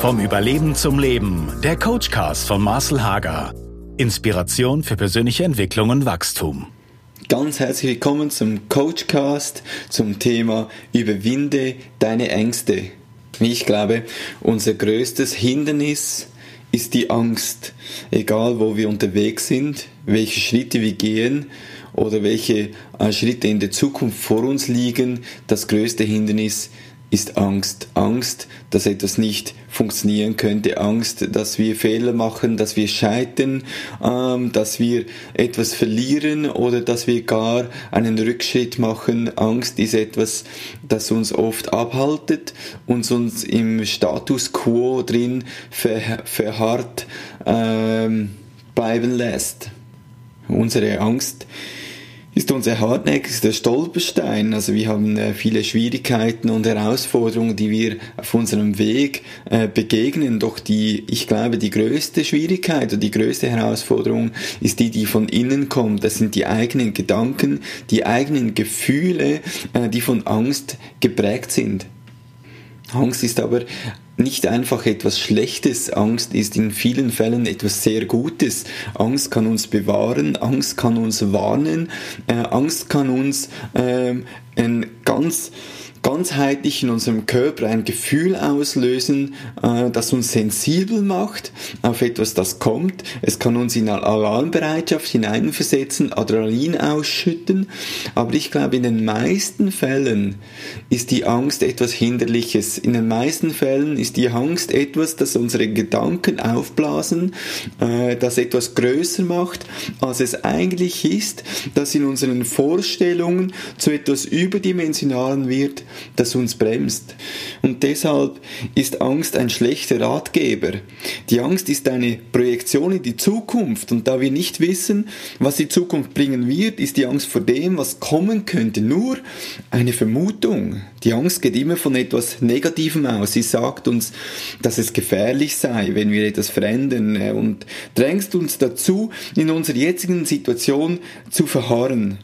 Vom Überleben zum Leben. Der Coachcast von Marcel Hager. Inspiration für persönliche Entwicklung und Wachstum. Ganz herzlich willkommen zum Coachcast zum Thema Überwinde deine Ängste. Ich glaube, unser größtes Hindernis ist die Angst. Egal wo wir unterwegs sind, welche Schritte wir gehen oder welche äh, Schritte in der Zukunft vor uns liegen, das größte Hindernis ist Angst. Angst, dass etwas nicht funktionieren könnte. Angst, dass wir Fehler machen, dass wir scheitern, ähm, dass wir etwas verlieren oder dass wir gar einen Rückschritt machen. Angst ist etwas, das uns oft abhaltet und uns im Status quo drin ver verharrt ähm, bleiben lässt. Unsere Angst ist unser hartnäckigster Stolperstein. Also wir haben äh, viele Schwierigkeiten und Herausforderungen, die wir auf unserem Weg äh, begegnen. Doch die, ich glaube, die größte Schwierigkeit oder die größte Herausforderung ist die, die von innen kommt. Das sind die eigenen Gedanken, die eigenen Gefühle, äh, die von Angst geprägt sind. Angst ist aber nicht einfach etwas Schlechtes. Angst ist in vielen Fällen etwas sehr Gutes. Angst kann uns bewahren, Angst kann uns warnen, äh, Angst kann uns äh, ein ganz ganzheitlich in unserem Körper ein Gefühl auslösen, äh, das uns sensibel macht auf etwas, das kommt. Es kann uns in Alarmbereitschaft hineinversetzen, Adrenalin ausschütten. Aber ich glaube, in den meisten Fällen ist die Angst etwas Hinderliches. In den meisten Fällen ist die Angst etwas, das unsere Gedanken aufblasen, äh, das etwas größer macht, als es eigentlich ist, das in unseren Vorstellungen zu etwas Überdimensionalen wird, das uns bremst. Und deshalb ist Angst ein schlechter Ratgeber. Die Angst ist eine Projektion in die Zukunft und da wir nicht wissen, was die Zukunft bringen wird, ist die Angst vor dem, was kommen könnte, nur eine Vermutung. Die Angst geht immer von etwas Negativem aus. Sie sagt uns, dass es gefährlich sei, wenn wir etwas verändern und drängt uns dazu, in unserer jetzigen Situation zu verharren.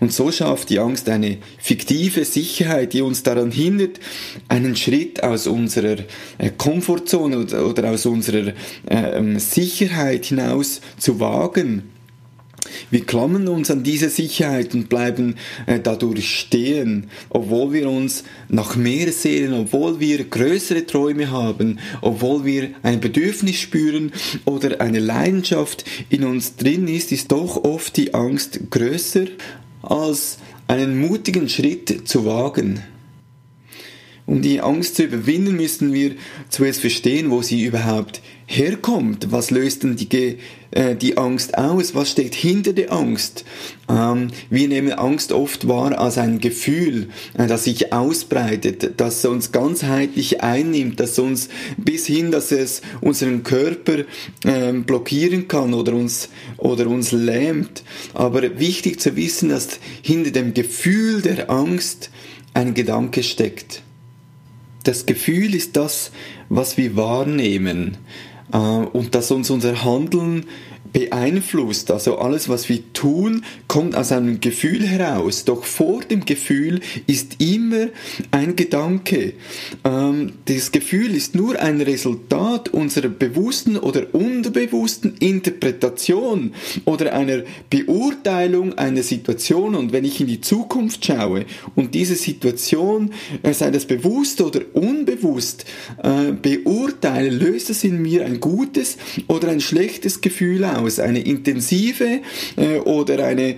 Und so schafft die Angst eine fiktive Sicherheit, die uns daran hindert, einen Schritt aus unserer äh, Komfortzone oder aus unserer ähm, Sicherheit hinaus zu wagen. Wir klammern uns an diese Sicherheit und bleiben äh, dadurch stehen, obwohl wir uns nach mehr sehen, obwohl wir größere Träume haben, obwohl wir ein Bedürfnis spüren oder eine Leidenschaft in uns drin ist, ist doch oft die Angst größer als einen mutigen Schritt zu wagen. Um die Angst zu überwinden, müssen wir zuerst verstehen, wo sie überhaupt herkommt. Was löst denn die, äh, die Angst aus? Was steht hinter der Angst? Ähm, wir nehmen Angst oft wahr als ein Gefühl, äh, das sich ausbreitet, das uns ganzheitlich einnimmt, das uns bis hin, dass es unseren Körper äh, blockieren kann oder uns, oder uns lähmt. Aber wichtig zu wissen, dass hinter dem Gefühl der Angst ein Gedanke steckt. Das Gefühl ist das, was wir wahrnehmen äh, und dass uns unser Handeln beeinflusst. Also alles, was wir tun, kommt aus einem Gefühl heraus. Doch vor dem Gefühl ist immer ein Gedanke. Ähm, das Gefühl ist nur ein Resultat unserer bewussten oder unterbewussten Interpretation oder einer Beurteilung einer Situation. Und wenn ich in die Zukunft schaue und diese Situation, äh, sei das bewusst oder unbewusst, äh, beurteile, löst es in mir ein gutes oder ein schlechtes Gefühl aus aus, eine intensive äh, oder eine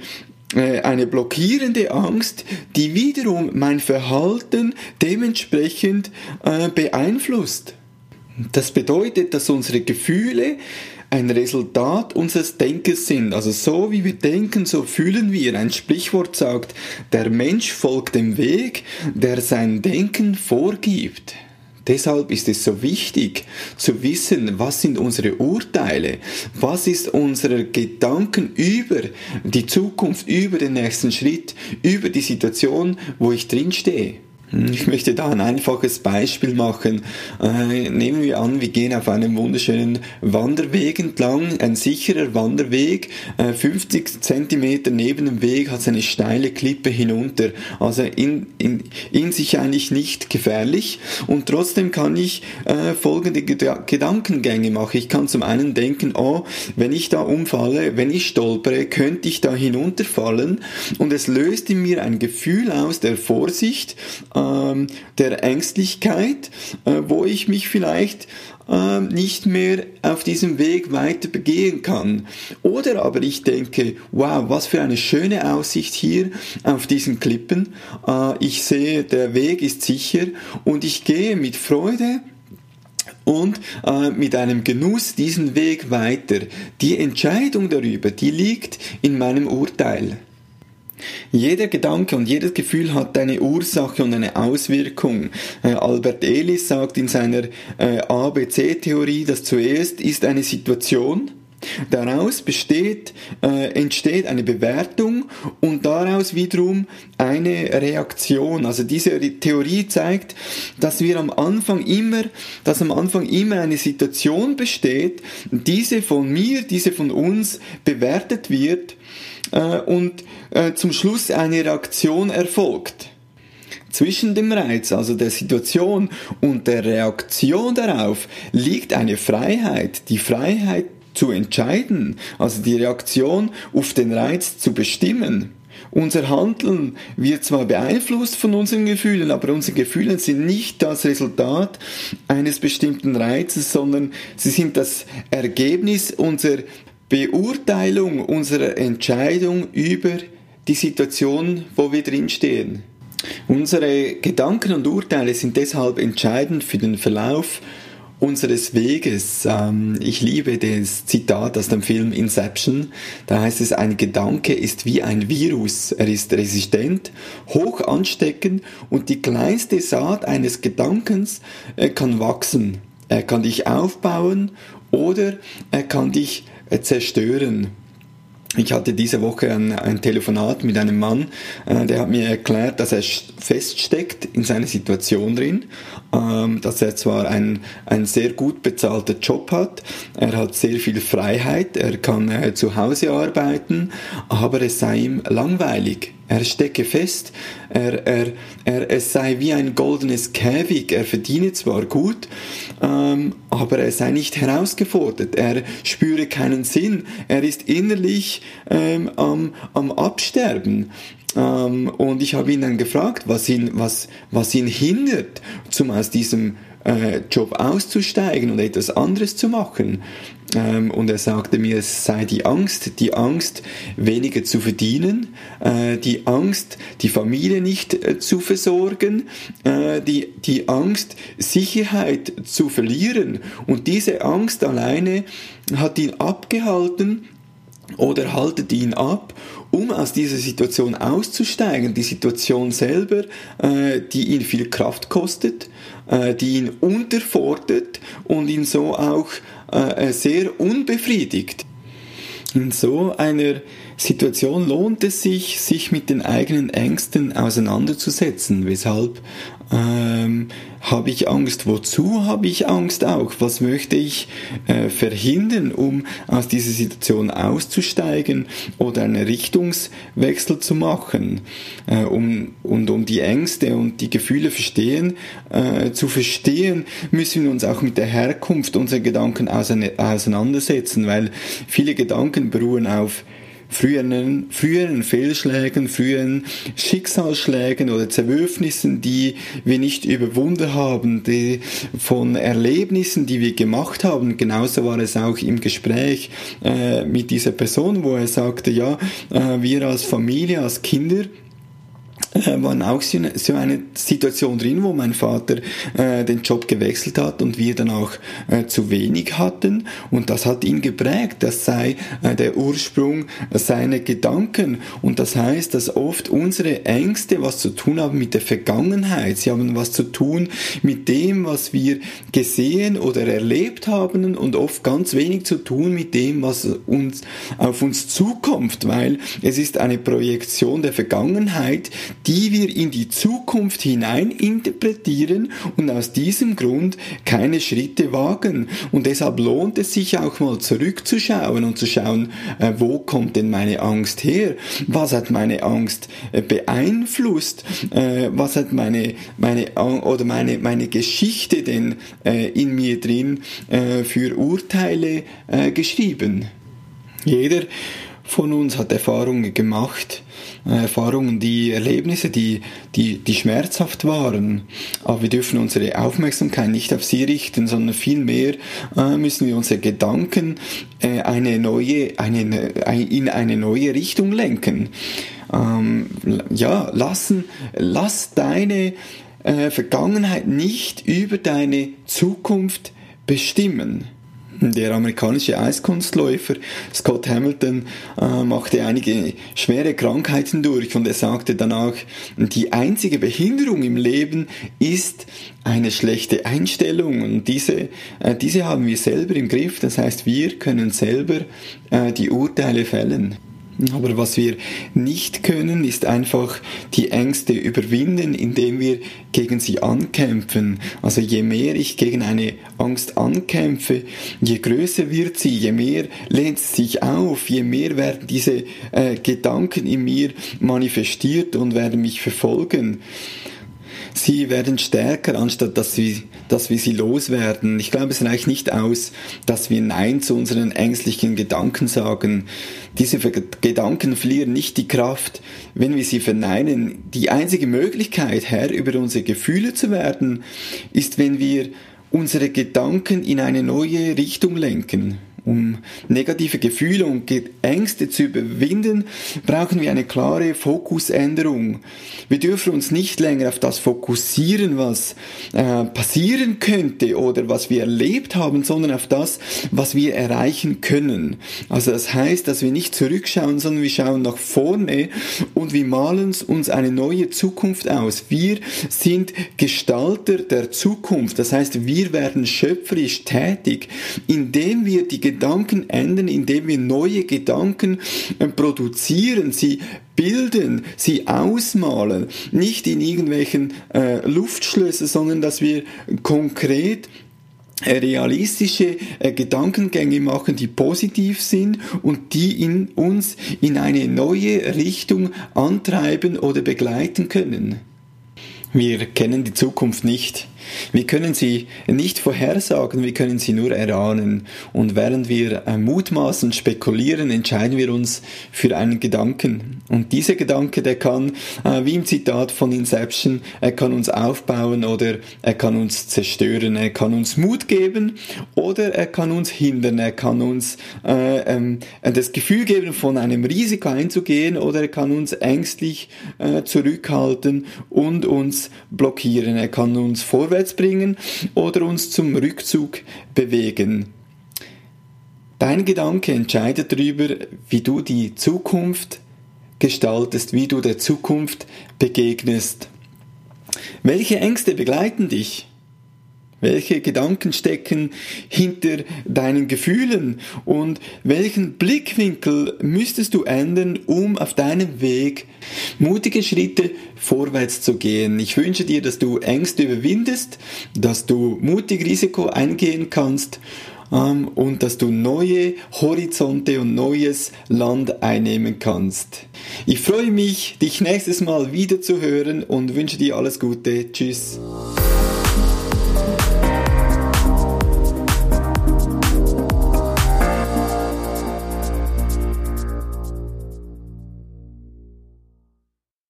äh, eine blockierende Angst, die wiederum mein Verhalten dementsprechend äh, beeinflusst. Das bedeutet, dass unsere Gefühle ein Resultat unseres Denkens sind. Also so wie wir denken, so fühlen wir. Ein Sprichwort sagt, der Mensch folgt dem Weg, der sein Denken vorgibt. Deshalb ist es so wichtig zu wissen, was sind unsere Urteile, was ist unsere Gedanken über die Zukunft, über den nächsten Schritt, über die Situation, wo ich drin stehe. Ich möchte da ein einfaches Beispiel machen. Äh, nehmen wir an, wir gehen auf einem wunderschönen Wanderweg entlang, ein sicherer Wanderweg. Äh, 50 Zentimeter neben dem Weg hat es eine steile Klippe hinunter. Also in, in, in sich eigentlich nicht gefährlich. Und trotzdem kann ich äh, folgende Gedankengänge machen. Ich kann zum einen denken, oh, wenn ich da umfalle, wenn ich stolpere, könnte ich da hinunterfallen. Und es löst in mir ein Gefühl aus der Vorsicht, der Ängstlichkeit, äh, wo ich mich vielleicht äh, nicht mehr auf diesem Weg weiter begehen kann. Oder aber ich denke, wow, was für eine schöne Aussicht hier auf diesen Klippen. Äh, ich sehe, der Weg ist sicher und ich gehe mit Freude und äh, mit einem Genuss diesen Weg weiter. Die Entscheidung darüber, die liegt in meinem Urteil. Jeder Gedanke und jedes Gefühl hat eine Ursache und eine Auswirkung. Äh, Albert Ellis sagt in seiner äh, ABC-Theorie, dass zuerst ist eine Situation, Daraus besteht, äh, entsteht eine Bewertung und daraus wiederum eine Reaktion. Also diese Theorie zeigt, dass wir am Anfang immer, dass am Anfang immer eine Situation besteht, diese von mir, diese von uns bewertet wird äh, und äh, zum Schluss eine Reaktion erfolgt. Zwischen dem Reiz, also der Situation und der Reaktion darauf, liegt eine Freiheit, die Freiheit zu entscheiden, also die Reaktion auf den Reiz zu bestimmen. Unser Handeln wird zwar beeinflusst von unseren Gefühlen, aber unsere Gefühle sind nicht das Resultat eines bestimmten Reizes, sondern sie sind das Ergebnis unserer Beurteilung unserer Entscheidung über die Situation, wo wir drinstehen. Unsere Gedanken und Urteile sind deshalb entscheidend für den Verlauf unseres Weges. Ähm, ich liebe das Zitat aus dem Film Inception. Da heißt es, ein Gedanke ist wie ein Virus. Er ist resistent, hoch ansteckend und die kleinste Saat eines Gedankens kann wachsen. Er kann dich aufbauen oder er kann dich zerstören. Ich hatte diese Woche ein, ein Telefonat mit einem Mann, äh, der hat mir erklärt, dass er feststeckt in seiner Situation drin, ähm, dass er zwar einen, einen sehr gut bezahlten Job hat, er hat sehr viel Freiheit, er kann äh, zu Hause arbeiten, aber es sei ihm langweilig. Er stecke fest, er, er, er, es sei wie ein goldenes Käfig, er verdiene zwar gut, ähm, aber er sei nicht herausgefordert, er spüre keinen Sinn, er ist innerlich ähm, am, am Absterben. Ähm, und ich habe ihn dann gefragt, was ihn, was, was ihn hindert, zum aus diesem äh, Job auszusteigen und etwas anderes zu machen. Ähm, und er sagte mir, es sei die Angst, die Angst, weniger zu verdienen, äh, die Angst, die Familie nicht äh, zu versorgen, äh, die, die Angst, Sicherheit zu verlieren. Und diese Angst alleine hat ihn abgehalten, oder haltet ihn ab, um aus dieser Situation auszusteigen. Die Situation selber, äh, die ihn viel Kraft kostet, äh, die ihn unterfordert und ihn so auch äh, sehr unbefriedigt. In so einer Situation lohnt es sich, sich mit den eigenen Ängsten auseinanderzusetzen. Weshalb ähm, habe ich Angst? Wozu habe ich Angst auch? Was möchte ich äh, verhindern, um aus dieser Situation auszusteigen oder einen Richtungswechsel zu machen? Äh, um, und um die Ängste und die Gefühle verstehen, äh, zu verstehen, müssen wir uns auch mit der Herkunft unserer Gedanken auseinandersetzen, weil viele Gedanken beruhen auf früheren, früheren Fehlschlägen, früheren Schicksalsschlägen oder Zerwürfnissen, die wir nicht überwunden haben, die von Erlebnissen, die wir gemacht haben. Genauso war es auch im Gespräch äh, mit dieser Person, wo er sagte, ja, äh, wir als Familie, als Kinder, äh, waren auch so eine, Situation drin, wo mein Vater äh, den Job gewechselt hat und wir dann auch äh, zu wenig hatten und das hat ihn geprägt. Das sei äh, der Ursprung seiner Gedanken und das heißt, dass oft unsere Ängste was zu tun haben mit der Vergangenheit. Sie haben was zu tun mit dem, was wir gesehen oder erlebt haben und oft ganz wenig zu tun mit dem, was uns auf uns zukommt, weil es ist eine Projektion der Vergangenheit, die wir in die Zukunft hinein interpretieren und aus diesem Grund keine Schritte wagen. Und deshalb lohnt es sich auch mal zurückzuschauen und zu schauen, äh, wo kommt denn meine Angst her? Was hat meine Angst äh, beeinflusst? Äh, was hat meine, meine, oder meine, meine Geschichte denn in mir drin für Urteile geschrieben? Jeder von uns hat Erfahrungen gemacht, äh, Erfahrungen, die Erlebnisse, die, die, die schmerzhaft waren. Aber wir dürfen unsere Aufmerksamkeit nicht auf sie richten, sondern vielmehr äh, müssen wir unsere Gedanken äh, eine neue, eine, in eine neue Richtung lenken. Ähm, ja, lassen, lass deine äh, Vergangenheit nicht über deine Zukunft bestimmen. Der amerikanische Eiskunstläufer Scott Hamilton äh, machte einige schwere Krankheiten durch und er sagte danach, die einzige Behinderung im Leben ist eine schlechte Einstellung und diese, äh, diese haben wir selber im Griff, das heißt wir können selber äh, die Urteile fällen. Aber was wir nicht können, ist einfach die Ängste überwinden, indem wir gegen sie ankämpfen. Also je mehr ich gegen eine Angst ankämpfe, je größer wird sie, je mehr lehnt sie sich auf, je mehr werden diese äh, Gedanken in mir manifestiert und werden mich verfolgen sie werden stärker, anstatt dass wir, dass wir sie loswerden. Ich glaube, es reicht nicht aus, dass wir Nein zu unseren ängstlichen Gedanken sagen. Diese Gedanken verlieren nicht die Kraft, wenn wir sie verneinen. Die einzige Möglichkeit, Herr über unsere Gefühle zu werden, ist, wenn wir unsere Gedanken in eine neue Richtung lenken. Um negative Gefühle und Ängste zu überwinden, brauchen wir eine klare Fokusänderung. Wir dürfen uns nicht länger auf das fokussieren, was äh, passieren könnte oder was wir erlebt haben, sondern auf das, was wir erreichen können. Also das heißt, dass wir nicht zurückschauen, sondern wir schauen nach vorne und wir malen uns eine neue Zukunft aus. Wir sind Gestalter der Zukunft. Das heißt, wir werden schöpferisch tätig, indem wir die Gedanken ändern, indem wir neue Gedanken äh, produzieren, sie bilden, sie ausmalen, nicht in irgendwelchen äh, Luftschlösser, sondern dass wir konkret äh, realistische äh, Gedankengänge machen, die positiv sind und die in uns in eine neue Richtung antreiben oder begleiten können. Wir kennen die Zukunft nicht. Wir können sie nicht vorhersagen, wir können sie nur erahnen. Und während wir äh, mutmaßen, spekulieren, entscheiden wir uns für einen Gedanken. Und dieser Gedanke, der kann, äh, wie im Zitat von Inception, er kann uns aufbauen oder er kann uns zerstören. Er kann uns Mut geben oder er kann uns hindern. Er kann uns äh, ähm, das Gefühl geben, von einem Risiko einzugehen oder er kann uns ängstlich äh, zurückhalten und uns blockieren. Er kann uns vorwärts bringen oder uns zum Rückzug bewegen. Dein Gedanke entscheidet darüber, wie du die Zukunft gestaltest, wie du der Zukunft begegnest. Welche Ängste begleiten dich? Welche Gedanken stecken hinter deinen Gefühlen und welchen Blickwinkel müsstest du ändern, um auf deinem Weg mutige Schritte vorwärts zu gehen? Ich wünsche dir, dass du Ängste überwindest, dass du mutig Risiko eingehen kannst ähm, und dass du neue Horizonte und neues Land einnehmen kannst. Ich freue mich, dich nächstes Mal wieder zu hören und wünsche dir alles Gute. Tschüss.